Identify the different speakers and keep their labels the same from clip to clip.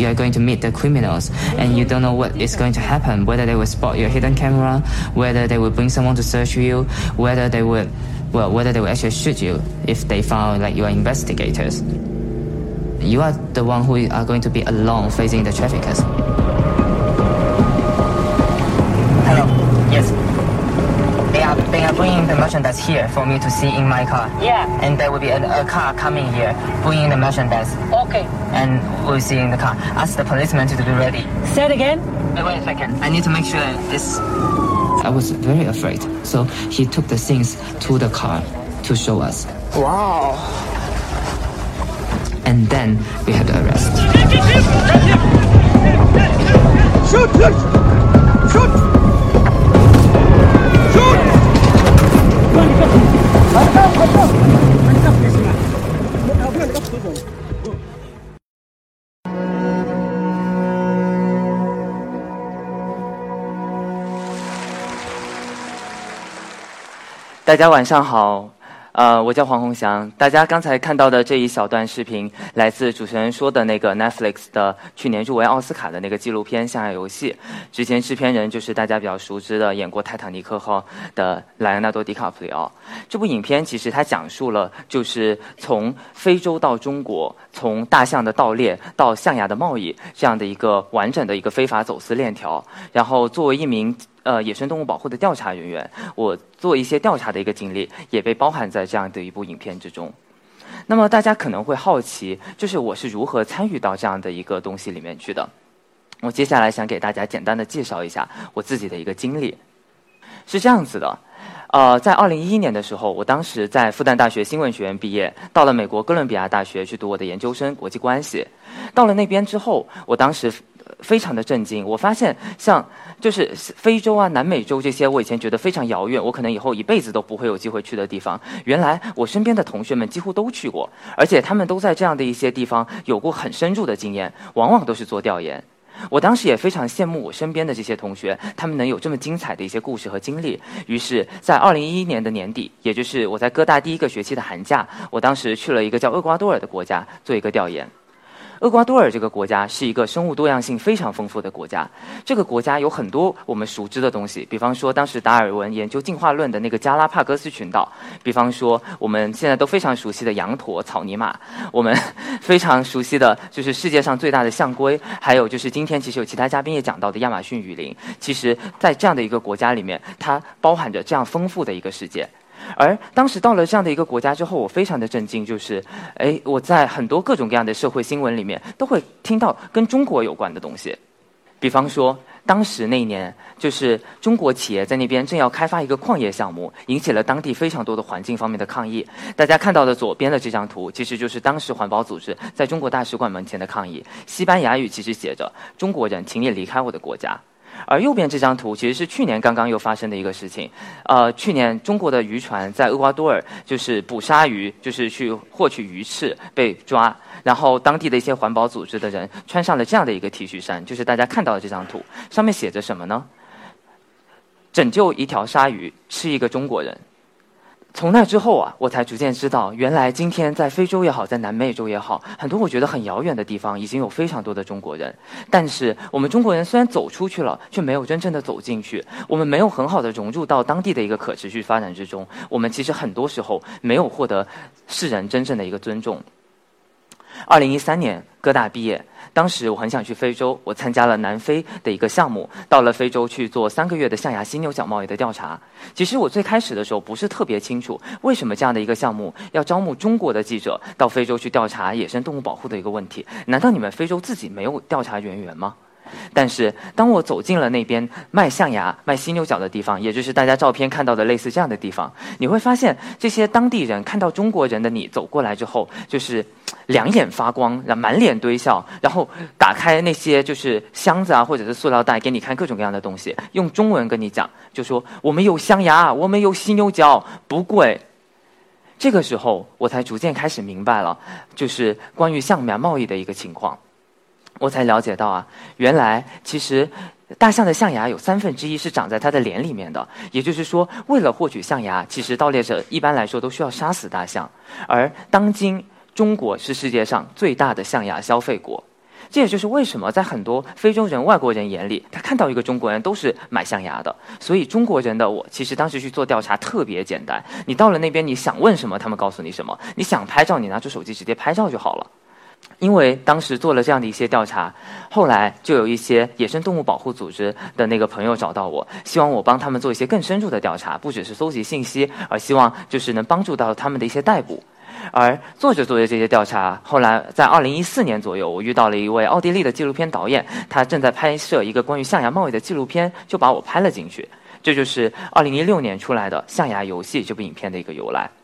Speaker 1: You are going to meet the criminals and you don't know what is going to happen, whether they will spot your hidden camera, whether they will bring someone to search you, whether they will, well, whether they will actually shoot you if they found like you are investigators. You are the one who are going to be alone facing the traffickers.
Speaker 2: Hello. Yes. They are they are bringing the merchandise here for me to see in my car.
Speaker 3: Yeah.
Speaker 2: And there will be a, a car coming here bringing the merchandise.
Speaker 3: Okay.
Speaker 2: And we'll see in the car. Ask the policeman to be ready.
Speaker 3: Say it again.
Speaker 2: Wait, wait a second. I need to make sure that this.
Speaker 1: I was very afraid, so he took the things to the car to show us.
Speaker 2: Wow.
Speaker 1: And then we had the arrest.
Speaker 4: Shoot! Shoot! Shoot! Shoot!
Speaker 5: 大家晚上好，呃，我叫黄宏翔。大家刚才看到的这一小段视频，来自主持人说的那个 Netflix 的去年入围奥斯卡的那个纪录片《象牙游戏》。之前制片人就是大家比较熟知的演过《泰坦尼克号》的莱昂纳多·迪卡普里奥。这部影片其实它讲述了，就是从非洲到中国，从大象的盗猎到象牙的贸易这样的一个完整的一个非法走私链条。然后作为一名呃，野生动物保护的调查人员，我做一些调查的一个经历，也被包含在这样的一部影片之中。那么大家可能会好奇，就是我是如何参与到这样的一个东西里面去的？我接下来想给大家简单的介绍一下我自己的一个经历。是这样子的，呃，在二零一一年的时候，我当时在复旦大学新闻学院毕业，到了美国哥伦比亚大学去读我的研究生国际关系。到了那边之后，我当时。非常的震惊，我发现像就是非洲啊、南美洲这些，我以前觉得非常遥远，我可能以后一辈子都不会有机会去的地方，原来我身边的同学们几乎都去过，而且他们都在这样的一些地方有过很深入的经验，往往都是做调研。我当时也非常羡慕我身边的这些同学，他们能有这么精彩的一些故事和经历。于是，在二零一一年的年底，也就是我在哥大第一个学期的寒假，我当时去了一个叫厄瓜多尔的国家做一个调研。厄瓜多尔这个国家是一个生物多样性非常丰富的国家。这个国家有很多我们熟知的东西，比方说当时达尔文研究进化论的那个加拉帕戈斯群岛，比方说我们现在都非常熟悉的羊驼、草泥马，我们非常熟悉的就是世界上最大的象龟，还有就是今天其实有其他嘉宾也讲到的亚马逊雨林。其实，在这样的一个国家里面，它包含着这样丰富的一个世界。而当时到了这样的一个国家之后，我非常的震惊，就是，哎，我在很多各种各样的社会新闻里面都会听到跟中国有关的东西，比方说，当时那一年，就是中国企业在那边正要开发一个矿业项目，引起了当地非常多的环境方面的抗议。大家看到的左边的这张图，其实就是当时环保组织在中国大使馆门前的抗议，西班牙语其实写着“中国人，请你离开我的国家”。而右边这张图其实是去年刚刚又发生的一个事情，呃，去年中国的渔船在厄瓜多尔就是捕鲨鱼，就是去获取鱼翅被抓，然后当地的一些环保组织的人穿上了这样的一个 T 恤衫，就是大家看到的这张图，上面写着什么呢？拯救一条鲨鱼吃一个中国人。从那之后啊，我才逐渐知道，原来今天在非洲也好，在南美洲也好，很多我觉得很遥远的地方，已经有非常多的中国人。但是我们中国人虽然走出去了，却没有真正的走进去，我们没有很好的融入到当地的一个可持续发展之中。我们其实很多时候没有获得世人真正的一个尊重。二零一三年，哥大毕业。当时我很想去非洲，我参加了南非的一个项目，到了非洲去做三个月的象牙犀牛角贸易的调查。其实我最开始的时候不是特别清楚，为什么这样的一个项目要招募中国的记者到非洲去调查野生动物保护的一个问题？难道你们非洲自己没有调查人员吗？但是当我走进了那边卖象牙、卖犀牛角的地方，也就是大家照片看到的类似这样的地方，你会发现这些当地人看到中国人的你走过来之后，就是两眼发光，然后满脸堆笑，然后打开那些就是箱子啊，或者是塑料袋，给你看各种各样的东西，用中文跟你讲，就说我们有象牙，我们有犀牛角，不贵。这个时候，我才逐渐开始明白了，就是关于象牙贸易的一个情况。我才了解到啊，原来其实大象的象牙有三分之一是长在它的脸里面的。也就是说，为了获取象牙，其实盗猎者一般来说都需要杀死大象。而当今中国是世界上最大的象牙消费国。这也就是为什么在很多非洲人、外国人眼里，他看到一个中国人都是买象牙的。所以中国人的我，其实当时去做调查特别简单。你到了那边，你想问什么，他们告诉你什么；你想拍照，你拿出手机直接拍照就好了。因为当时做了这样的一些调查，后来就有一些野生动物保护组织的那个朋友找到我，希望我帮他们做一些更深入的调查，不只是搜集信息，而希望就是能帮助到他们的一些逮捕。而做着做着这些调查，后来在二零一四年左右，我遇到了一位奥地利的纪录片导演，他正在拍摄一个关于象牙贸易的纪录片，就把我拍了进去。这就是二零一六年出来的《象牙游戏》这部影片的一个由来。《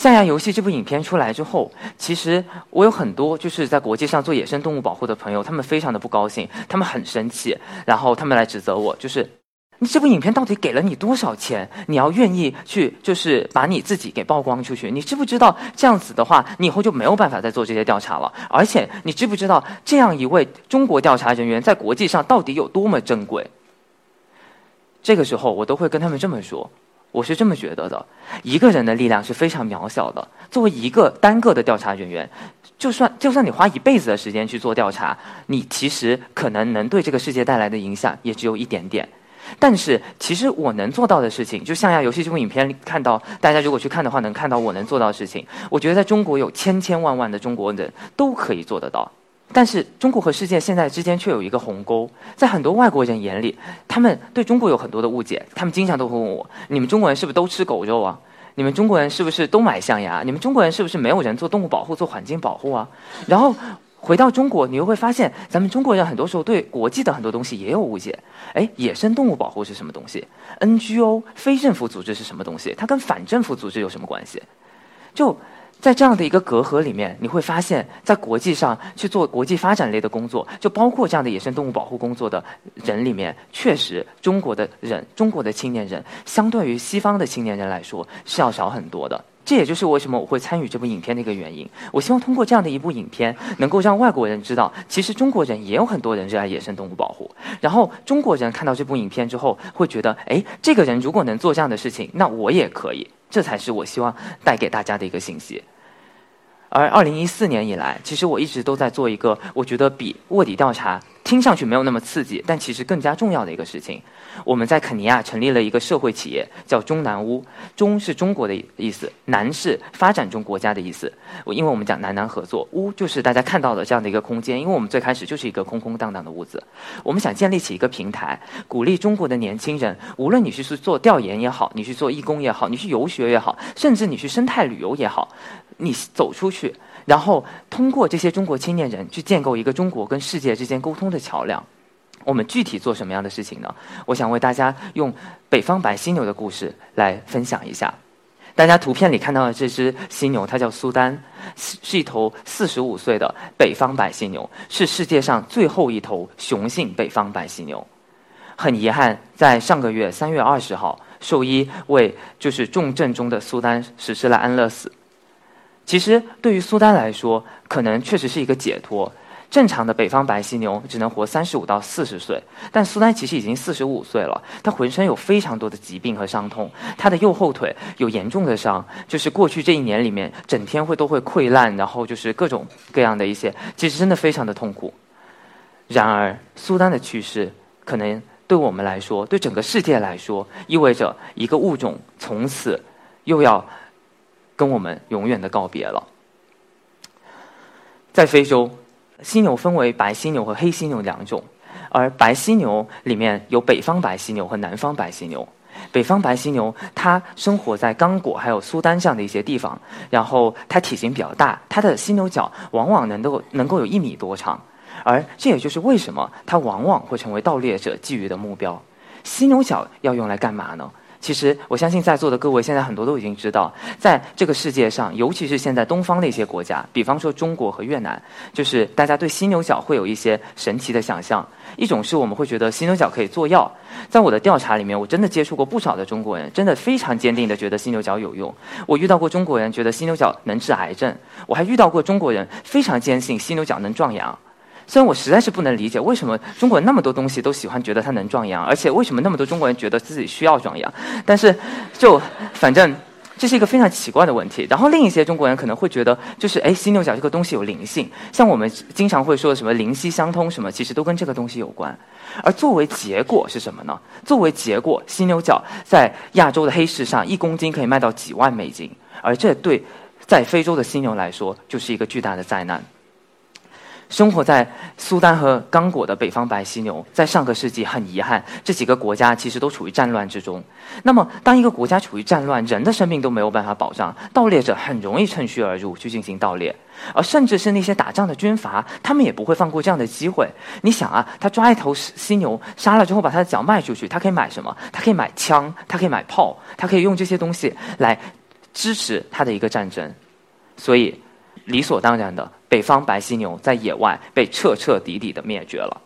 Speaker 5: 象牙游戏》这部影片出来之后，其实我有很多就是在国际上做野生动物保护的朋友，他们非常的不高兴，他们很生气，然后他们来指责我，就是。你这部影片到底给了你多少钱？你要愿意去，就是把你自己给曝光出去。你知不知道这样子的话，你以后就没有办法再做这些调查了？而且，你知不知道这样一位中国调查人员在国际上到底有多么珍贵？这个时候，我都会跟他们这么说：我是这么觉得的，一个人的力量是非常渺小的。作为一个单个的调查人员，就算就算你花一辈子的时间去做调查，你其实可能能对这个世界带来的影响也只有一点点。但是，其实我能做到的事情，就象牙游戏这部影片里看到，大家如果去看的话，能看到我能做到的事情。我觉得在中国有千千万万的中国人都可以做得到。但是，中国和世界现在之间却有一个鸿沟，在很多外国人眼里，他们对中国有很多的误解。他们经常都会问我：你们中国人是不是都吃狗肉啊？你们中国人是不是都买象牙？你们中国人是不是没有人做动物保护、做环境保护啊？然后。回到中国，你又会发现，咱们中国人很多时候对国际的很多东西也有误解。哎，野生动物保护是什么东西？NGO 非政府组织是什么东西？它跟反政府组织有什么关系？就在这样的一个隔阂里面，你会发现在国际上去做国际发展类的工作，就包括这样的野生动物保护工作的人里面，确实中国的人，中国的青年人，相对于西方的青年人来说是要少很多的。这也就是为什么我会参与这部影片的一个原因。我希望通过这样的一部影片，能够让外国人知道，其实中国人也有很多人热爱野生动物保护。然后中国人看到这部影片之后，会觉得，哎，这个人如果能做这样的事情，那我也可以。这才是我希望带给大家的一个信息。而二零一四年以来，其实我一直都在做一个，我觉得比卧底调查听上去没有那么刺激，但其实更加重要的一个事情。我们在肯尼亚成立了一个社会企业，叫中南屋。中是中国的意思，南是发展中国家的意思。因为我们讲南南合作，屋就是大家看到的这样的一个空间。因为我们最开始就是一个空空荡荡的屋子，我们想建立起一个平台，鼓励中国的年轻人，无论你去做调研也好，你去做义工也好，你去游学也好，甚至你去生态旅游也好，你走出去，然后通过这些中国青年人去建构一个中国跟世界之间沟通的桥梁。我们具体做什么样的事情呢？我想为大家用北方白犀牛的故事来分享一下。大家图片里看到的这只犀牛，它叫苏丹，是一头四十五岁的北方白犀牛，是世界上最后一头雄性北方白犀牛。很遗憾，在上个月三月二十号，兽医为就是重症中的苏丹实施了安乐死。其实对于苏丹来说，可能确实是一个解脱。正常的北方白犀牛只能活三十五到四十岁，但苏丹其实已经四十五岁了。他浑身有非常多的疾病和伤痛，他的右后腿有严重的伤，就是过去这一年里面整天会都会溃烂，然后就是各种各样的一些，其实真的非常的痛苦。然而，苏丹的去世可能对我们来说，对整个世界来说，意味着一个物种从此又要跟我们永远的告别了。在非洲。犀牛分为白犀牛和黑犀牛两种，而白犀牛里面有北方白犀牛和南方白犀牛。北方白犀牛它生活在刚果还有苏丹这样的一些地方，然后它体型比较大，它的犀牛角往往能够能够有一米多长。而这也就是为什么它往往会成为盗猎者觊觎的目标。犀牛角要用来干嘛呢？其实，我相信在座的各位现在很多都已经知道，在这个世界上，尤其是现在东方的一些国家，比方说中国和越南，就是大家对犀牛角会有一些神奇的想象。一种是我们会觉得犀牛角可以做药，在我的调查里面，我真的接触过不少的中国人，真的非常坚定的觉得犀牛角有用。我遇到过中国人觉得犀牛角能治癌症，我还遇到过中国人非常坚信犀牛角能壮阳。虽然我实在是不能理解为什么中国人那么多东西都喜欢觉得它能壮阳，而且为什么那么多中国人觉得自己需要壮阳，但是就反正这是一个非常奇怪的问题。然后另一些中国人可能会觉得，就是哎，犀牛角这个东西有灵性，像我们经常会说什么灵犀相通什么，其实都跟这个东西有关。而作为结果是什么呢？作为结果，犀牛角在亚洲的黑市上一公斤可以卖到几万美金，而这对在非洲的犀牛来说就是一个巨大的灾难。生活在苏丹和刚果的北方白犀牛，在上个世纪很遗憾，这几个国家其实都处于战乱之中。那么，当一个国家处于战乱，人的生命都没有办法保障，盗猎者很容易趁虚而入去进行盗猎，而甚至是那些打仗的军阀，他们也不会放过这样的机会。你想啊，他抓一头犀牛，杀了之后把他的脚卖出去，他可以买什么？他可以买枪，他可以买炮，他可以用这些东西来支持他的一个战争。所以，理所当然的。北方白犀牛在野外被彻彻底底的灭绝了。